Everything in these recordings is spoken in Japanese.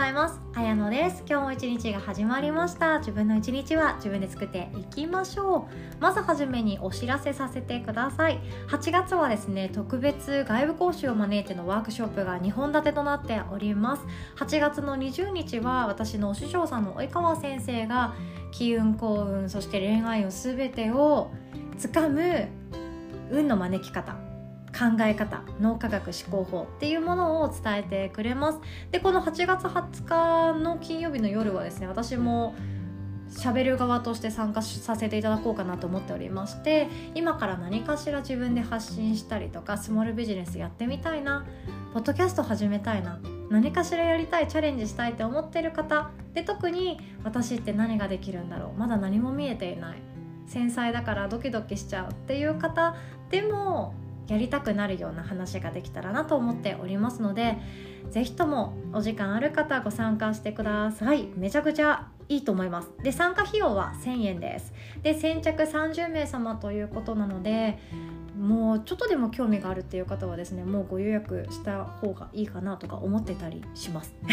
ざいます。あやのです。今日も一日が始まりました。自分の一日は自分で作っていきましょう。まずはじめにお知らせさせてください。8月はですね特別外部講師を招いてのワークショップが2本立てとなっております。8月の20日は私のお師匠さんの及川先生が機運幸運そして恋愛運すべてをつかむ運の招き方。考え方脳科学思考法っていうものを伝えてくれます。でこの8月20日の金曜日の夜はですね私も喋る側として参加させていただこうかなと思っておりまして今から何かしら自分で発信したりとかスモールビジネスやってみたいなポッドキャスト始めたいな何かしらやりたいチャレンジしたいって思ってる方で特に私って何ができるんだろうまだ何も見えていない繊細だからドキドキしちゃうっていう方でもやりたくなるような話ができたらなと思っておりますので是非ともお時間ある方ご参加してください。めちゃくちゃいいと思います。で参加費用は1000円です。で先着30名様ということなのでもうちょっとでも興味があるっていう方はですねもうご予約した方がいいかなとか思ってたりします。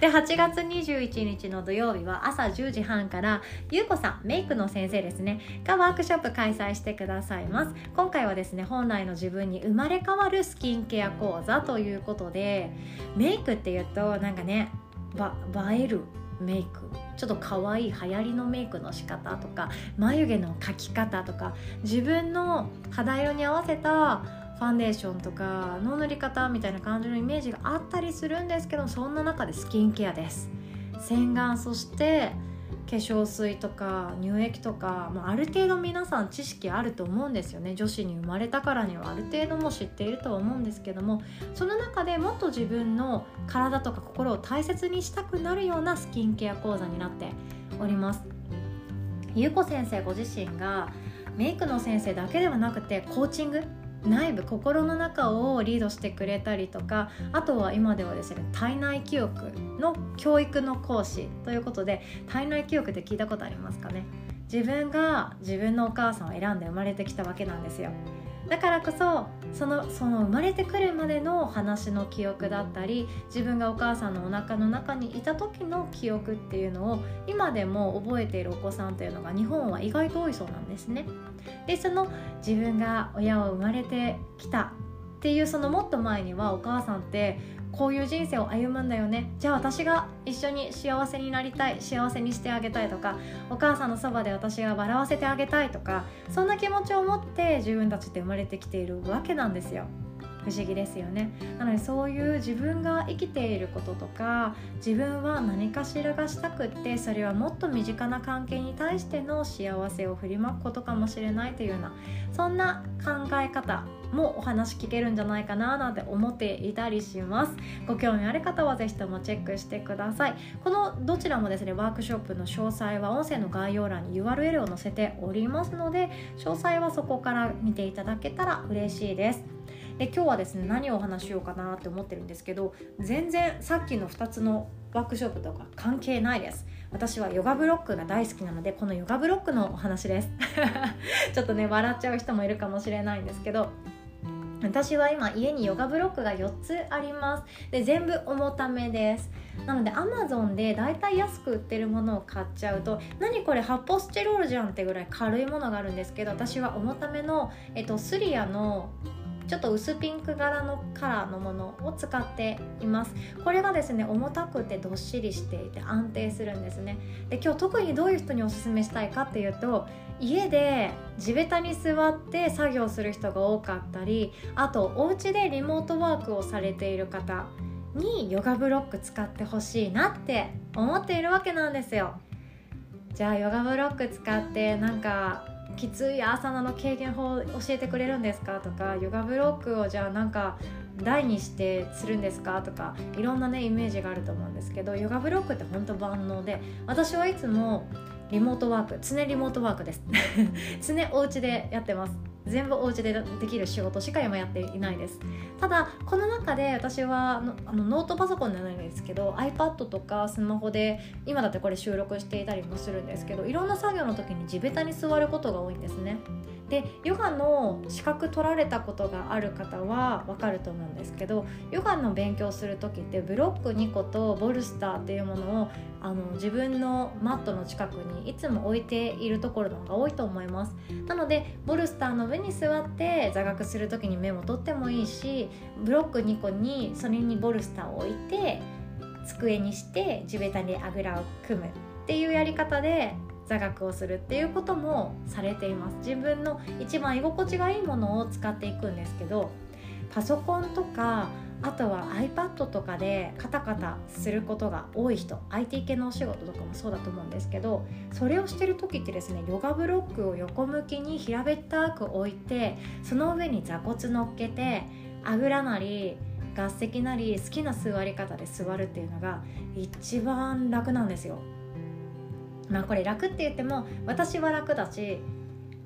で8月21日の土曜日は朝10時半からゆうこさんメイクの先生ですねがワークショップ開催してくださいます。今回はですね本来の自分に生まれ変わるスキンケア講座ということでメイクっていうとなんかねば映えるメイクちょっと可愛い流行りのメイクの仕方とか眉毛の描き方とか自分の肌色に合わせたファンデーションとかの塗り方みたいな感じのイメージがあったりするんですけどそんな中でスキンケアです。洗顔そして化粧水とか乳液とか、まあ、ある程度皆さん知識あると思うんですよね。女子に生まれたからには。ある程度も知っているとは思うんですけども。その中でもっと自分の体とか心を大切にしたくなるようなスキンケア講座になっております。ゆうこ先生ご自身がメイクの先生だけではなくてコーチング内部心の中をリードしてくれたりとかあとは今ではですね体内記憶の教育の講師ということで体内記憶って聞いたことありますかね？自分が自分のお母さんを選んで生まれてきたわけなんですよ。だからこそそのその生まれてくるまでの話の記憶だったり自分がお母さんのお腹の中にいた時の記憶っていうのを今でも覚えているお子さんというのが日本は意外と多いそうなんですね。でその自分が親を生まれてきたっていうそのもっと前にはお母さんってこういう人生を歩むんだよねじゃあ私が一緒に幸せになりたい幸せにしてあげたいとかお母さんのそばで私が笑わせてあげたいとかそんな気持ちを持って自分たちって生まれてきているわけなんですよ。不思議ですよね。なのでそういう自分が生きていることとか自分は何かしらがしたくってそれはもっと身近な関係に対しての幸せを振りまくことかもしれないというようなそんな考え方もお話聞けるんじゃないかななんて思っていたりします。ご興味ある方は是非ともチェックしてください。このどちらもですねワークショップの詳細は音声の概要欄に URL を載せておりますので詳細はそこから見ていただけたら嬉しいです。で今日はですね何をお話しようかなって思ってるんですけど全然さっきの2つのワークショップとか関係ないです。私はヨガブロックが大好きなのでこのヨガブロックのお話です。ちょっとね笑っちゃう人もいるかもしれないんですけど私は今家にヨガブロックが4つあります。で全部重ためです。なので Amazon でだいたい安く売ってるものを買っちゃうと何これ発泡スチロールじゃんってぐらい軽いものがあるんですけど私は重ための、えっと、スリアのちょっと薄ピンク柄のカラーのものを使っています。これがですね重たくてどっしりしていて安定するんですね。で今日特にどういう人におすすめしたいかっていうと家で地べたに座って作業する人が多かったりあとお家でリモートワークをされている方にヨガブロック使ってほしいなって思っているわけなんですよ。じゃあヨガブロック使ってなんかきついアーサナの軽減法教えてくれるんですか？とかヨガブロックをじゃあなんか台にしてするんですか？とかいろんなねイメージがあると思うんですけどヨガブロックって本当万能で私はいつもリモートワーク常リモートワークです。常お家でやってます。全部お家でできる仕事しか今やっていないです。ただこの中で私はあのノートパソコンじゃないんですけど iPad とかスマホで今だってこれ収録していたりもするんですけどいろんな作業の時に地べたに座ることが多いんですね。でヨガの資格取られたことがある方は分かると思うんですけどヨガの勉強する時ってブロック2個とボルスターっていうものをあの自分のマットの近くにいつも置いているところの方が多いと思います。なのでボルスターの上に座って座学する時にメモ取ってもいいしブロック2個にそれにボルスターを置いて机にして地べたにあぐらを組むっていうやり方で座学をするっていうこともされています。自分の一番居心地がいいものを使っていくんですけどパソコンとかあとは iPad とかでカタカタすることが多い人 IT 系のお仕事とかもそうだと思うんですけどそれをしてる時ってですねヨガブロックを横向きに平べったく置いてその上に座骨乗っけてあぐらなり合席なり好きな座り方で座るっていうのが一番楽なんですよ。まあこれ楽って言っても私は楽だし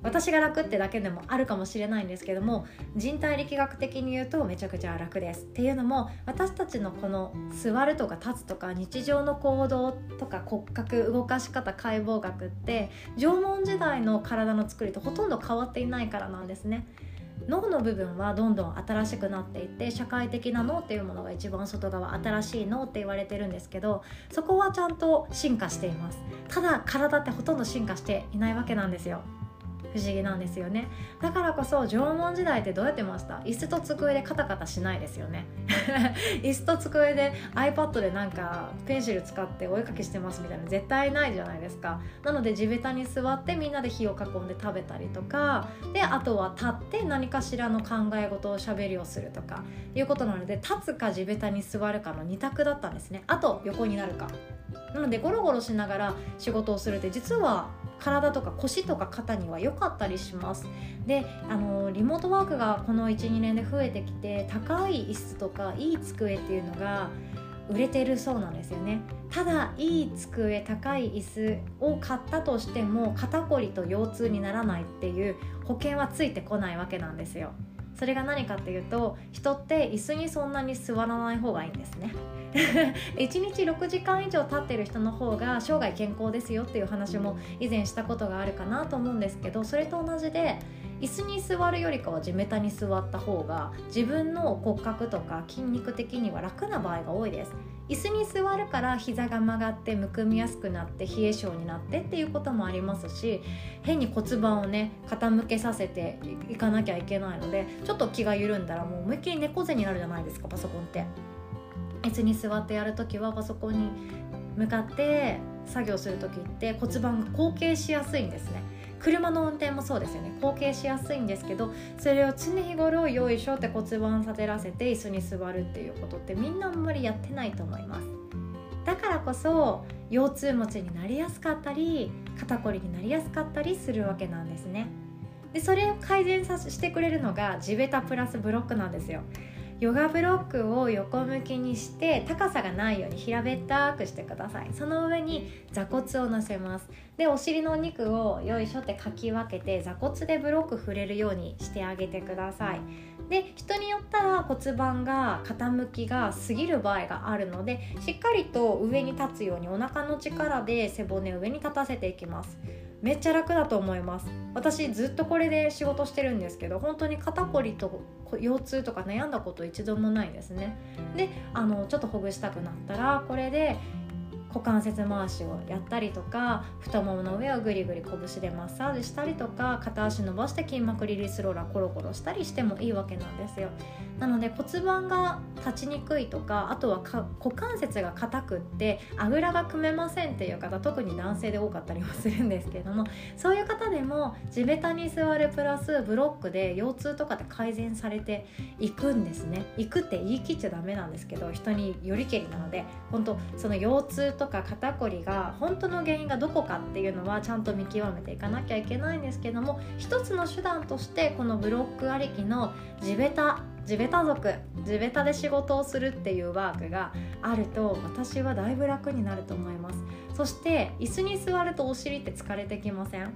私が楽ってだけでもあるかもしれないんですけども人体力学的に言うとめちゃくちゃ楽です。っていうのも私たちのこの座るとか立つとか日常の行動とか骨格動かし方解剖学って縄文時代の体の作りとほとんど変わっていないからなんですね。脳の部分はどんどん新しくなっていって社会的な脳っていうものが一番外側新しい脳って言われてるんですけどそこはちゃんと進化しています。ただ体ってほとんど進化していないわけなんですよ。不思議なんですよね。だからこそ縄文時代ってどうやってました？椅子と机でカタカタしないですよね。椅子と机で iPad でなんかペンシル使ってお絵かきしてますみたいな絶対ないじゃないですか。なので地べたに座ってみんなで火を囲んで食べたりとかであとは立って何かしらの考え事をしゃべりをするとかいうことなので立つか地べたに座るかの2択だったんですね。あと横になるか。なのでゴロゴロしながら仕事をするって実は体とか腰とか肩には良かったりします。であのリモートワークがこの12年で増えてきて高い椅子とかいい机っていうのが売れてるそうなんですよね。ただいい机高い椅子を買ったとしても肩こりと腰痛にならないっていう保険はついてこないわけなんですよ。それが何かっていうと人って椅子にそんなに座らない方がいいんですね。1日6時間以上立ってる人の方が生涯健康ですよっていう話も以前したことがあるかなと思うんですけどそれと同じで椅子に座るよりかは地べたに座った方が自分の骨格とか筋肉的には楽な場合が多いです椅子に座るから膝が曲がってむくみやすくなって冷え性になってっていうこともありますし変に骨盤をね傾けさせていかなきゃいけないのでちょっと気が緩んだらもう思いっきり猫背になるじゃないですかパソコンって。椅子に座ってやるときはパソコンに向かって作業する時って骨盤が後傾しやすいんですね車の運転もそうですよね。後傾しやすいんですけどそれを常日頃よいしょって骨盤立てらせて椅子に座るっていうことってみんなあんまりやってないと思います。だからこそ腰痛持ちになりやすかったり肩こりになりやすかったりするわけなんですね。でそれを改善させてくれるのが地べたプラスブロックなんですよ。ヨガブロックを横向きにして高さがないように平べったくしてください。その上に座骨を乗せます。でお尻のお肉をよいしょってかき分けて座骨でブロック触れるようにしてあげてください。で人によったら骨盤が傾きが過ぎる場合があるのでしっかりと上に立つようにお腹の力で背骨を上に立たせていきます。めっちゃ楽だと思います。私ずっとこれで仕事してるんですけど本当に肩こりと腰痛とか悩んだこと一度もないですね。であのちょっとほぐしたくなったらこれで股関節回しをやったりとか太ももの上をぐりぐり拳でマッサージしたりとか片足伸ばして筋膜リリースローラーコロコロしたりしてもいいわけなんですよ。なので骨盤が立ちにくいとかあとは股関節が硬くってあぐらが組めませんっていう方特に男性で多かったりもするんですけれどもそういう方でも地べたに座るプラスブロックで腰痛とかで改善されていくんですね。いくって言い切っちゃダメなんですけど人によりけりなので本当その腰痛とか肩こりが本当の原因がどこかっていうのはちゃんと見極めていかなきゃいけないんですけども一つの手段としてこのブロックありきの地べた地べた族地べたで仕事をするっていうワークがあると私はだいぶ楽になると思います。そして椅子に座るとお尻って疲れてきません？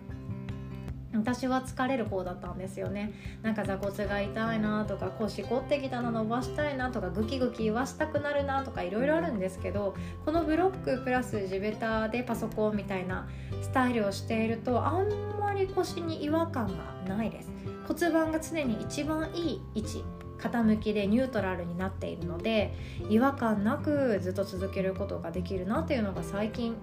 私は疲れる方だったんですよね。なんか座骨が痛いなとか腰凝ってきたの伸ばしたいなとかグキグキ言わしたくなるなとかいろいろあるんですけどこのブロックプラス地べたでパソコンみたいなスタイルをしているとあんまり腰に違和感がないです。骨盤が常に一番いい位置傾きでニュートラルになっているので違和感なくずっと続けることができるなっていうのが最近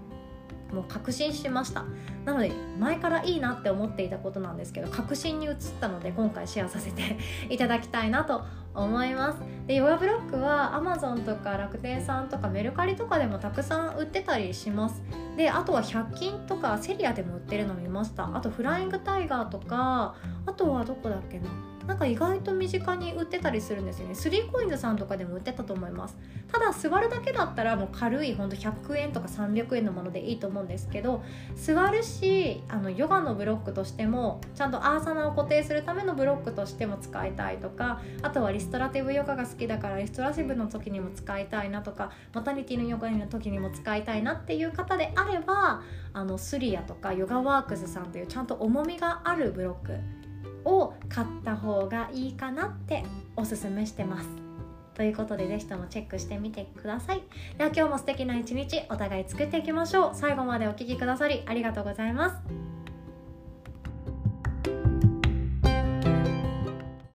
もう確信しました。なので前からいいなって思っていたことなんですけど確信に移ったので今回シェアさせて いただきたいなと思います。でヨガブロックは Amazon とか楽天さんとかメルカリとかでもたくさん売ってたりします。であとは100均とかセリアでも売ってるの見ました。あとフライングタイガーとかあとはどこだっけな。なんか意外と身近に売ってたりするんですよね。3COINS さんとかでも売ってたと思います。ただ座るだけだったらもう軽いほんと100円とか300円のものでいいと思うんですけど座るしあのヨガのブロックとしてもちゃんとアーサナを固定するためのブロックとしても使いたいとかあとはリストラティブヨガが好きだからリストラティブの時にも使いたいなとかマタニティのヨガの時にも使いたいなっていう方であればあのスリアとかヨガワークスさんというちゃんと重みがあるブロックを買った方がいいかなっておすすめしてます。ということで是非ともチェックしてみてください。では今日も素敵な一日お互い作っていきましょう。最後までお聴きくださりありがとうございます。